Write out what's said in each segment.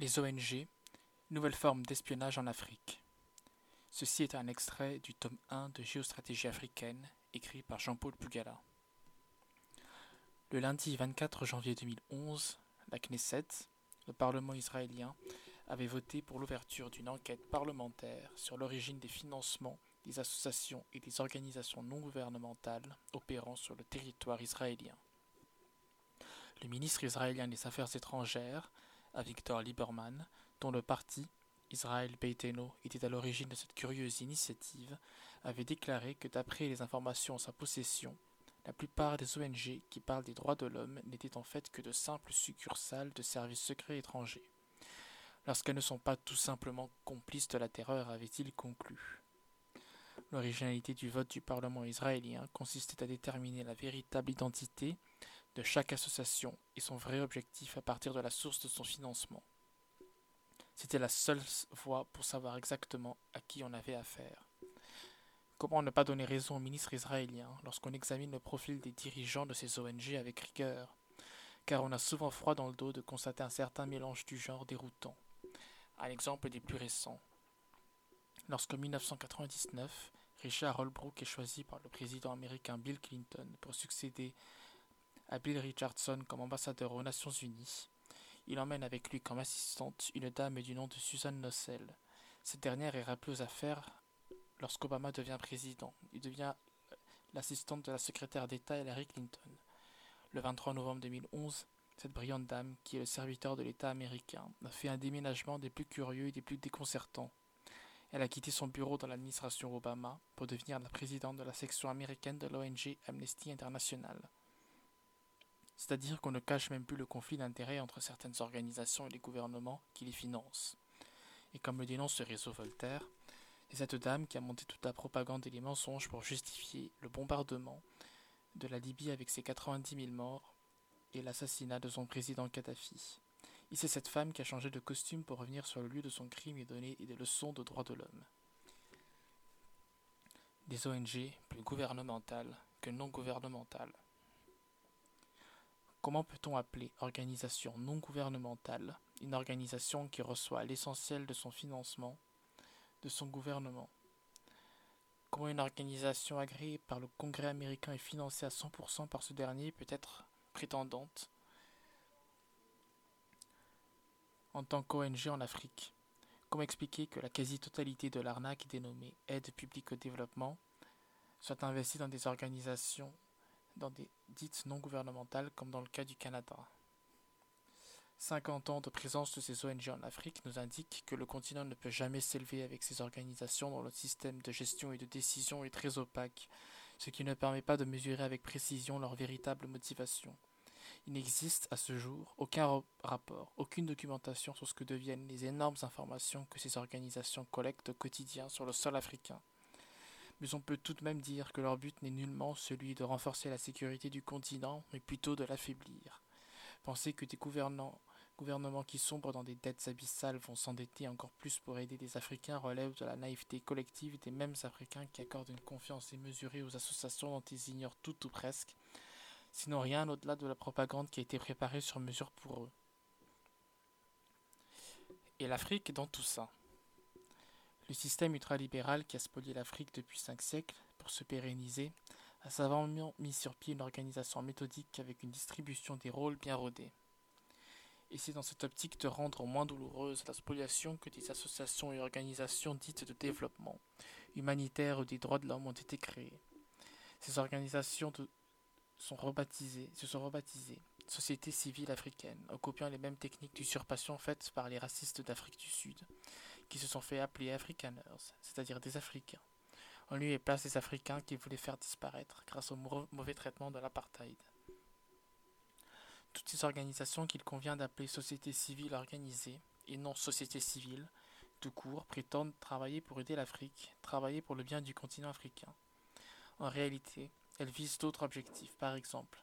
Les ONG, nouvelle forme d'espionnage en Afrique. Ceci est un extrait du tome 1 de Géostratégie africaine, écrit par Jean-Paul Pugala. Le lundi 24 janvier 2011, la Knesset, le Parlement israélien, avait voté pour l'ouverture d'une enquête parlementaire sur l'origine des financements des associations et des organisations non gouvernementales opérant sur le territoire israélien. Le ministre israélien des Affaires étrangères, Avigdor Lieberman, dont le parti, Israël Beiteno, était à l'origine de cette curieuse initiative, avait déclaré que d'après les informations en sa possession, la plupart des ONG qui parlent des droits de l'homme n'étaient en fait que de simples succursales de services secrets étrangers. Lorsqu'elles ne sont pas tout simplement complices de la terreur, avait-il conclu. L'originalité du vote du Parlement israélien consistait à déterminer la véritable identité de chaque association et son vrai objectif à partir de la source de son financement. C'était la seule voie pour savoir exactement à qui on avait affaire. Comment ne pas donner raison au ministre israélien lorsqu'on examine le profil des dirigeants de ces ONG avec rigueur? Car on a souvent froid dans le dos de constater un certain mélange du genre déroutant. Un exemple des plus récents. Lorsqu'en 1999, Richard Holbrooke est choisi par le président américain Bill Clinton pour succéder à Bill Richardson comme ambassadeur aux Nations Unies. Il emmène avec lui comme assistante une dame du nom de Susan Nossel. Cette dernière est rappelée aux affaires lorsqu'Obama devient président. Il devient l'assistante de la secrétaire d'État Hillary Clinton. Le 23 novembre 2011, cette brillante dame, qui est le serviteur de l'État américain, a fait un déménagement des plus curieux et des plus déconcertants. Elle a quitté son bureau dans l'administration Obama pour devenir la présidente de la section américaine de l'ONG Amnesty International. C'est-à-dire qu'on ne cache même plus le conflit d'intérêts entre certaines organisations et les gouvernements qui les financent. Et comme le dénonce ce réseau Voltaire, c'est cette dame qui a monté toute la propagande et les mensonges pour justifier le bombardement de la Libye avec ses 90 000 morts et l'assassinat de son président Kadhafi. Et c'est cette femme qui a changé de costume pour revenir sur le lieu de son crime et donner des leçons de droits de l'homme. Des ONG plus gouvernementales que non gouvernementales. Comment peut-on appeler organisation non gouvernementale une organisation qui reçoit l'essentiel de son financement de son gouvernement? Comment une organisation agréée par le Congrès américain et financée à 100% par ce dernier peut être prétendante? En tant qu'ONG en Afrique. Comment expliquer que la quasi-totalité de l'arnaque dénommée aide publique au développement soit investie dans des organisations dans des dites non gouvernementales comme dans le cas du Canada 50 ans de présence de ces ONG en Afrique nous indiquent que le continent ne peut jamais s'élever avec ces organisations dont le système de gestion et de décision est très opaque, ce qui ne permet pas de mesurer avec précision leur véritable motivation. Il n'existe à ce jour aucun rapport, aucune documentation sur ce que deviennent les énormes informations que ces organisations collectent au quotidien sur le sol africain. Mais on peut tout de même dire que leur but n'est nullement celui de renforcer la sécurité du continent, mais plutôt de l'affaiblir. Penser que des gouvernements qui sombrent dans des dettes abyssales vont s'endetter encore plus pour aider des Africains relève de la naïveté collective des mêmes Africains qui accordent une confiance démesurée aux associations dont ils ignorent tout ou presque, sinon rien au-delà de la propagande qui a été préparée sur mesure pour eux. Et l'Afrique dans tout ça. Le système ultralibéral qui a spolié l'Afrique depuis cinq siècles pour se pérenniser a savamment mis sur pied une organisation méthodique avec une distribution des rôles bien rodée. Et c'est dans cette optique de rendre moins douloureuse la spoliation que des associations et organisations dites de développement, humanitaires ou des droits de l'homme ont été créées. Ces organisations se sont rebaptisés Société civile africaine, en copiant les mêmes techniques d'usurpation faites par les racistes d'Afrique du Sud, qui se sont fait appeler Afrikaners, c'est-à-dire des Africains, en lieu et place des Africains qu'ils voulaient faire disparaître grâce au mauvais traitement de l'apartheid. Toutes ces organisations qu'il convient d'appeler société civile organisée, et non société civile, tout court, prétendent travailler pour aider l'Afrique, travailler pour le bien du continent africain. En réalité, elles visent d'autres objectifs, par exemple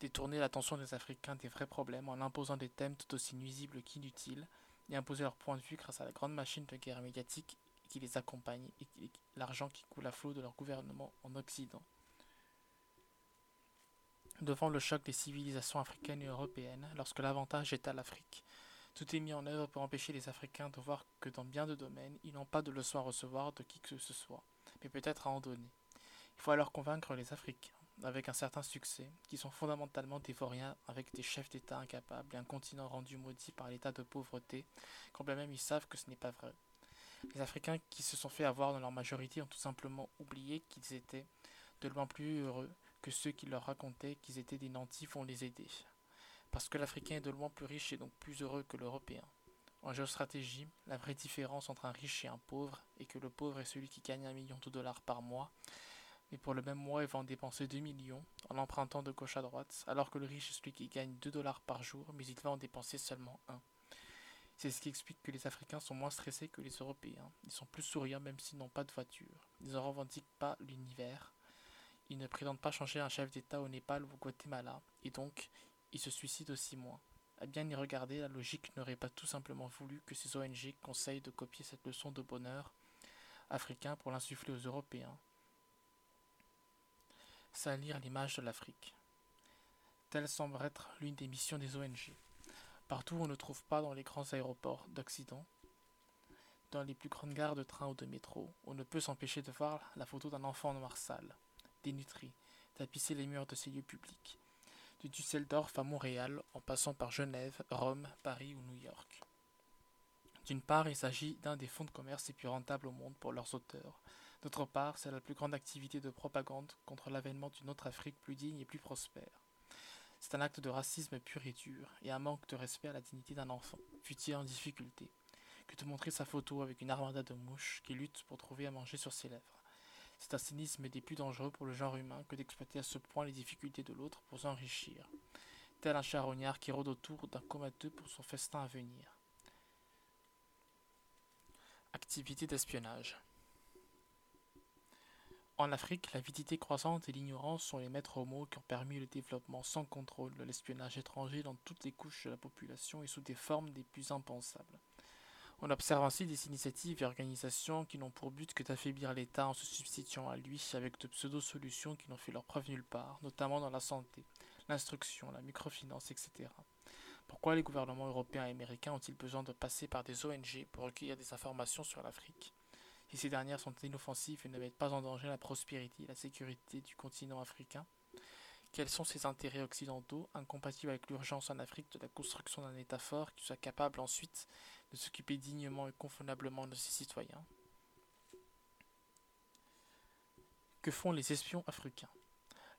détourner l'attention des Africains des vrais problèmes en imposant des thèmes tout aussi nuisibles qu'inutiles et imposer leur point de vue grâce à la grande machine de guerre médiatique qui les accompagne et l'argent qui coule à flot de leur gouvernement en Occident. Devant le choc des civilisations africaines et européennes, lorsque l'avantage est à l'Afrique, Tout est mis en œuvre pour empêcher les Africains de voir que dans bien de domaines, ils n'ont pas de leçons à recevoir de qui que ce soit, mais peut-être à en donner. Il faut alors convaincre les Africains, avec un certain succès, qui sont fondamentalement des vauriens avec des chefs d'État incapables et un continent rendu maudit par l'état de pauvreté, quand bien même ils savent que ce n'est pas vrai. Les Africains qui se sont fait avoir dans leur majorité ont tout simplement oublié qu'ils étaient de loin plus heureux que ceux qui leur racontaient qu'ils étaient des nantis vont les aider. Parce que l'Africain est de loin plus riche et donc plus heureux que l'Européen. En géostratégie, la vraie différence entre un riche et un pauvre est que le pauvre est celui qui gagne un million de dollars par mois, mais pour le même mois il va en dépenser 2 millions en empruntant de gauche à droite, alors que le riche est celui qui gagne 2 dollars par jour, mais il va en dépenser seulement 1. C'est ce qui explique que les Africains sont moins stressés que les Européens. Ils sont plus souriants même s'ils n'ont pas de voiture. Ils ne revendiquent pas l'univers. Ils ne prétendent pas changer un chef d'État au Népal ou au Guatemala, et donc ils se suicident aussi moins. À bien y regarder, la logique n'aurait pas tout simplement voulu que ces ONG conseillent de copier cette leçon de bonheur africain pour l'insuffler aux Européens. Salir l'image de l'Afrique. Telle semble être l'une des missions des ONG. Partout où on ne trouve pas dans les grands aéroports d'Occident, dans les plus grandes gares de train ou de métro, on ne peut s'empêcher de voir la photo d'un enfant noir sale, dénutri, tapisser les murs de ces lieux publics, du Düsseldorf à Montréal, en passant par Genève, Rome, Paris ou New York. D'une part, il s'agit d'un des fonds de commerce les plus rentables au monde pour leurs auteurs. D'autre part, c'est la plus grande activité de propagande contre l'avènement d'une autre Afrique plus digne et plus prospère. C'est un acte de racisme pur et dur, et un manque de respect à la dignité d'un enfant, fut-il en difficulté, que de montrer sa photo avec une armada de mouches qui luttent pour trouver à manger sur ses lèvres. C'est un cynisme des plus dangereux pour le genre humain que d'exploiter à ce point les difficultés de l'autre pour s'enrichir, tel un charognard qui rôde autour d'un comateux pour son festin à venir. Activité d'espionnage. En Afrique, l'avidité croissante et l'ignorance sont les maîtres mots qui ont permis le développement sans contrôle de l'espionnage étranger dans toutes les couches de la population et sous des formes des plus impensables. On observe ainsi des initiatives et organisations qui n'ont pour but que d'affaiblir l'État en se substituant à lui avec de pseudo-solutions qui n'ont fait leur preuve nulle part, notamment dans la santé, l'instruction, la microfinance, etc. Pourquoi les gouvernements européens et américains ont-ils besoin de passer par des ONG pour recueillir des informations sur l'Afrique? Si ces dernières sont inoffensives et ne mettent pas en danger la prospérité et la sécurité du continent africain, quels sont ces intérêts occidentaux, incompatibles avec l'urgence en Afrique de la construction d'un État fort qui soit capable ensuite de s'occuper dignement et convenablement de ses citoyens? Que font les espions africains?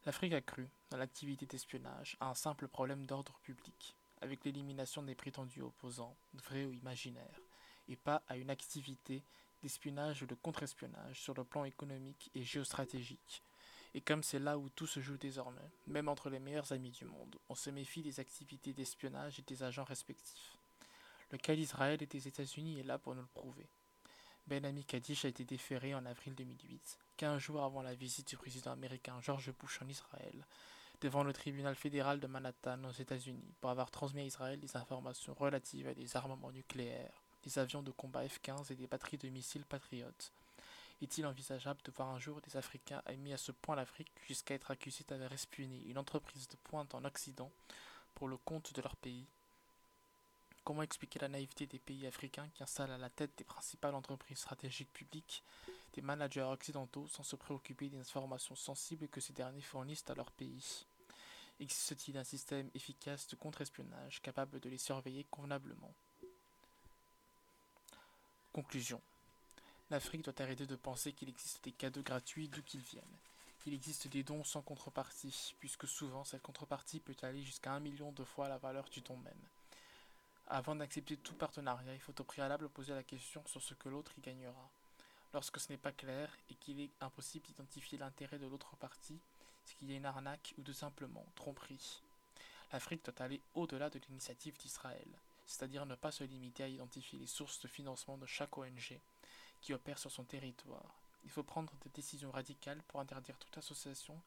L'Afrique a cru, dans l'activité d'espionnage, à un simple problème d'ordre public, avec l'élimination des prétendus opposants, vrais ou imaginaires, et pas à une activité d'espionnage ou de contre-espionnage sur le plan économique et géostratégique, et comme c'est là où tout se joue désormais, même entre les meilleurs amis du monde, on se méfie des activités d'espionnage et des agents respectifs. Le cas d'Israël et des États-Unis est là pour nous le prouver. Ben Ami Kadish a été déféré en avril 2008, quinze jours avant la visite du président américain George Bush en Israël, devant le tribunal fédéral de Manhattan aux États-Unis, pour avoir transmis à Israël des informations relatives à des armements nucléaires, des avions de combat F-15 et des batteries de missiles patriotes, est-il envisageable de voir un jour des Africains mis à ce point l'Afrique jusqu'à être accusés d'avoir espionné une entreprise de pointe en Occident pour le compte de leur pays? Comment expliquer la naïveté des pays africains qui installent à la tête des principales entreprises stratégiques publiques des managers occidentaux sans se préoccuper des informations sensibles que ces derniers fournissent à leur pays? Existe-t-il un système efficace de contre-espionnage capable de les surveiller convenablement? Conclusion L'Afrique doit arrêter de penser qu'il existe des cadeaux gratuits d'où qu'ils viennent. Il existe des dons sans contrepartie, puisque souvent cette contrepartie peut aller jusqu'à un million de fois la valeur du don même. Avant d'accepter tout partenariat, il faut au préalable poser la question sur ce que l'autre y gagnera. Lorsque ce n'est pas clair et qu'il est impossible d'identifier l'intérêt de l'autre partie, c'est qu'il y a une arnaque ou de simplement tromperie? L'Afrique doit aller au-delà de l'initiative d'Israël, c'est-à-dire ne pas se limiter à identifier les sources de financement de chaque ONG, qui opère sur son territoire. Il faut prendre des décisions radicales pour interdire toute association,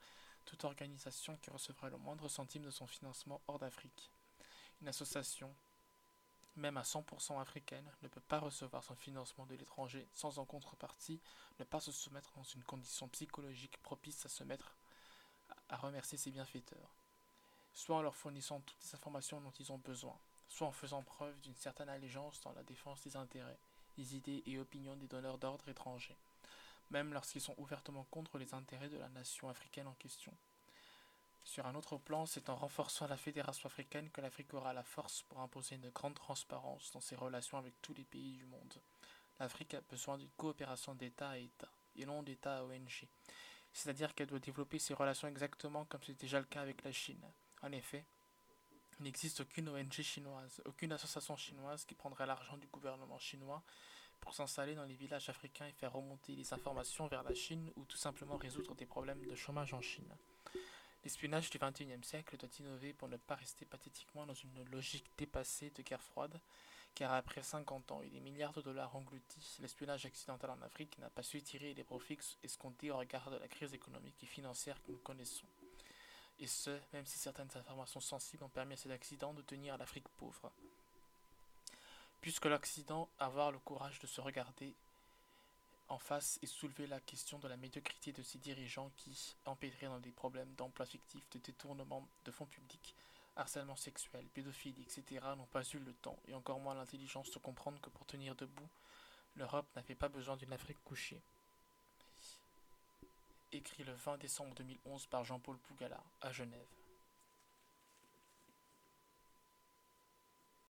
toute organisation qui recevrait le moindre centime de son financement hors d'Afrique. Une association, même à 100% africaine, ne peut pas recevoir son financement de l'étranger sans en contrepartie ne pas se soumettre dans une condition psychologique propice à se mettre à remercier ses bienfaiteurs, soit en leur fournissant toutes les informations dont ils ont besoin, soit en faisant preuve d'une certaine allégeance dans la défense des intérêts, des idées et opinions des donneurs d'ordre étrangers, même lorsqu'ils sont ouvertement contre les intérêts de la nation africaine en question. Sur un autre plan, c'est en renforçant la Fédération africaine que l'Afrique aura la force pour imposer une grande transparence dans ses relations avec tous les pays du monde. L'Afrique a besoin d'une coopération d'État à État, et non d'État à ONG, c'est-à-dire qu'elle doit développer ses relations exactement comme c'est déjà le cas avec la Chine. En effet, il n'existe aucune ONG chinoise, aucune association chinoise qui prendrait l'argent du gouvernement chinois pour s'installer dans les villages africains et faire remonter les informations vers la Chine ou tout simplement résoudre des problèmes de chômage en Chine. L'espionnage du XXIe siècle doit innover pour ne pas rester pathétiquement dans une logique dépassée de guerre froide, car après 50 ans et des milliards de dollars engloutis, l'espionnage accidental en Afrique n'a pas su tirer les profits escomptés au regard de la crise économique et financière que nous connaissons. Et ce, même si certaines informations sensibles ont permis à cet accident de tenir l'Afrique pauvre. Puisque l'Occident a avoir le courage de se regarder en face et soulever la question de la médiocrité de ces dirigeants qui, empêtrés dans des problèmes d'emploi fictif, de détournement de fonds publics, harcèlement sexuel, pédophilie, etc., n'ont pas eu le temps et encore moins l'intelligence de comprendre que pour tenir debout, l'Europe n'avait pas besoin d'une Afrique couchée. Écrit le 20 décembre 2011 par Jean-Paul Pougala à Genève.